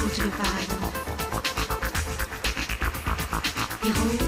Cultivado. Errou.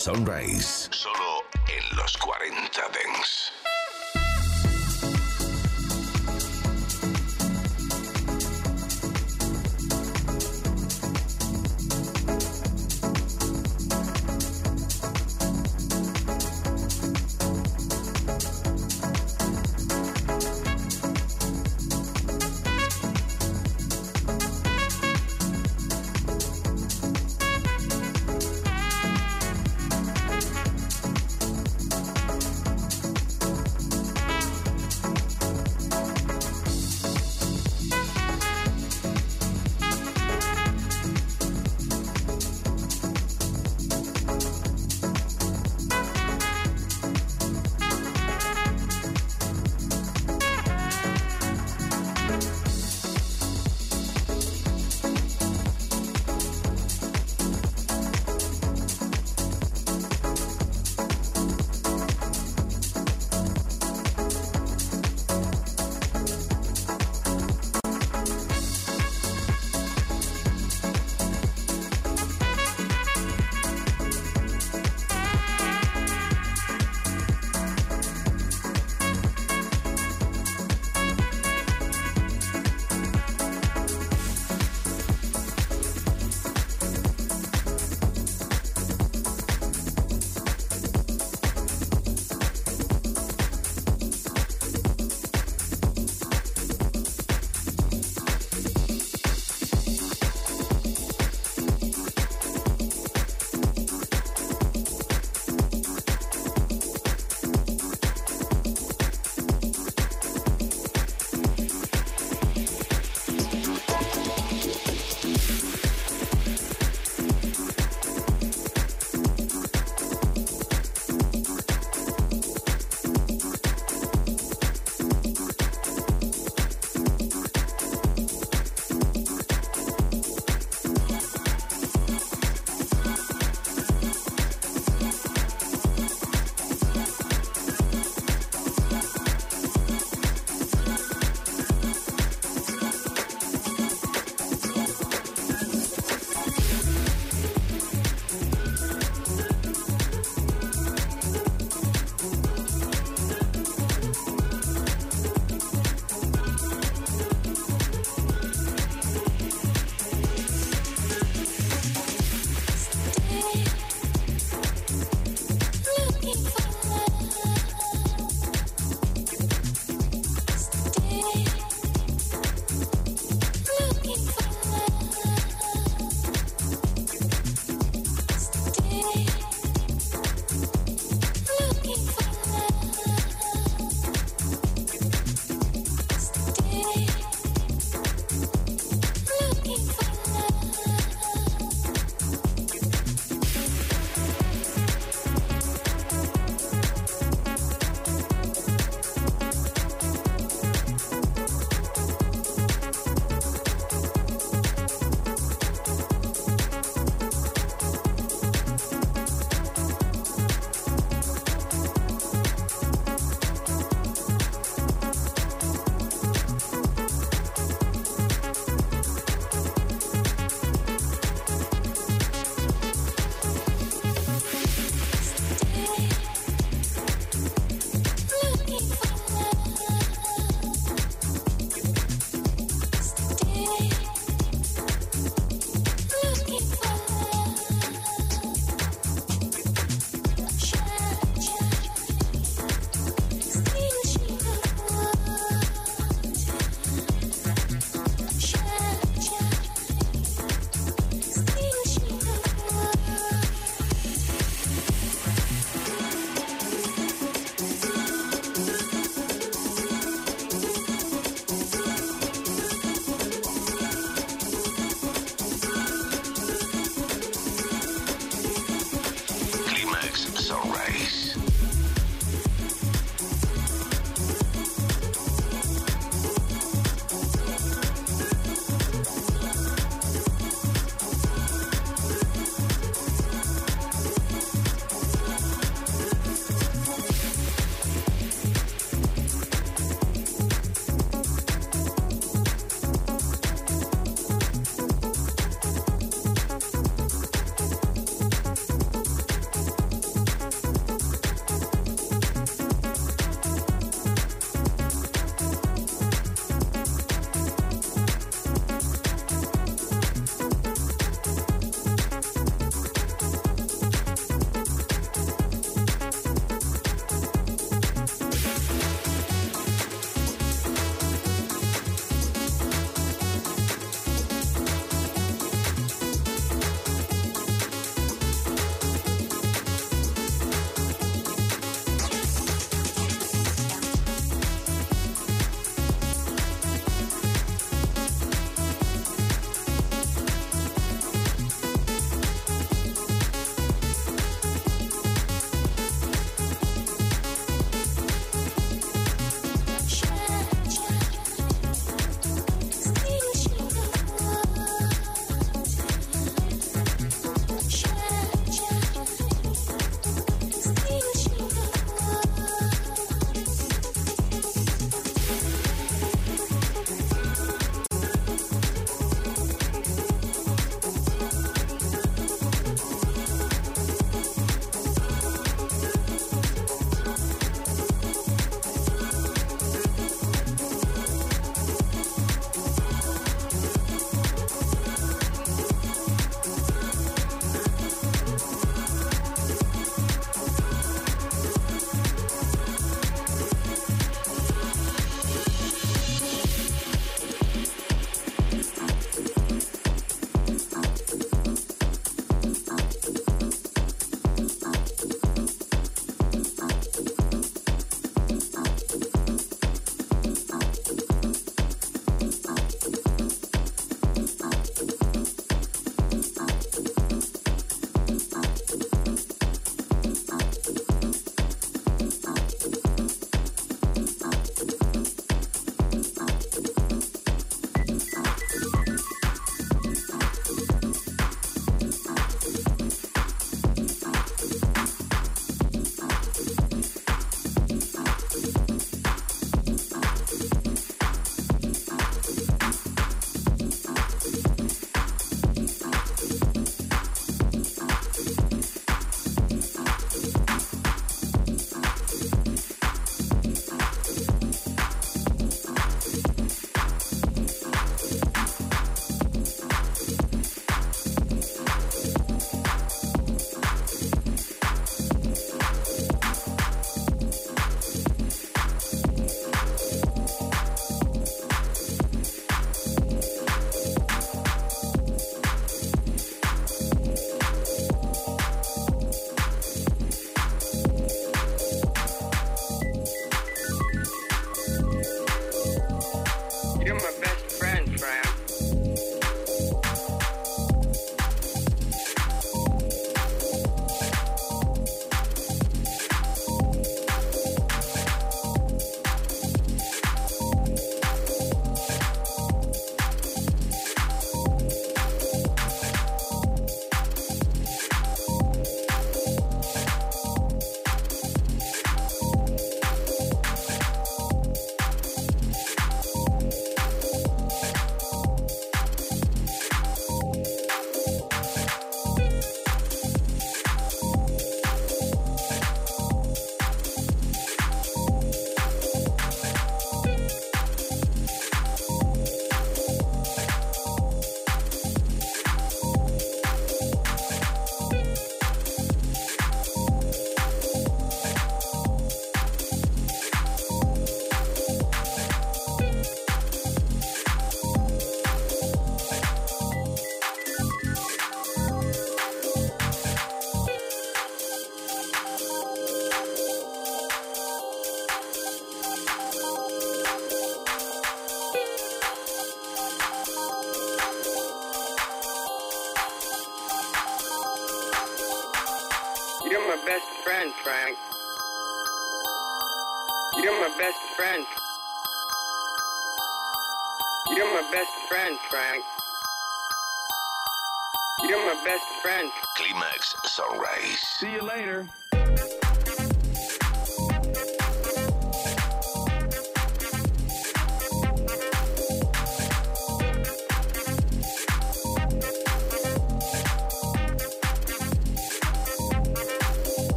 Sunrise. Solo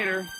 later.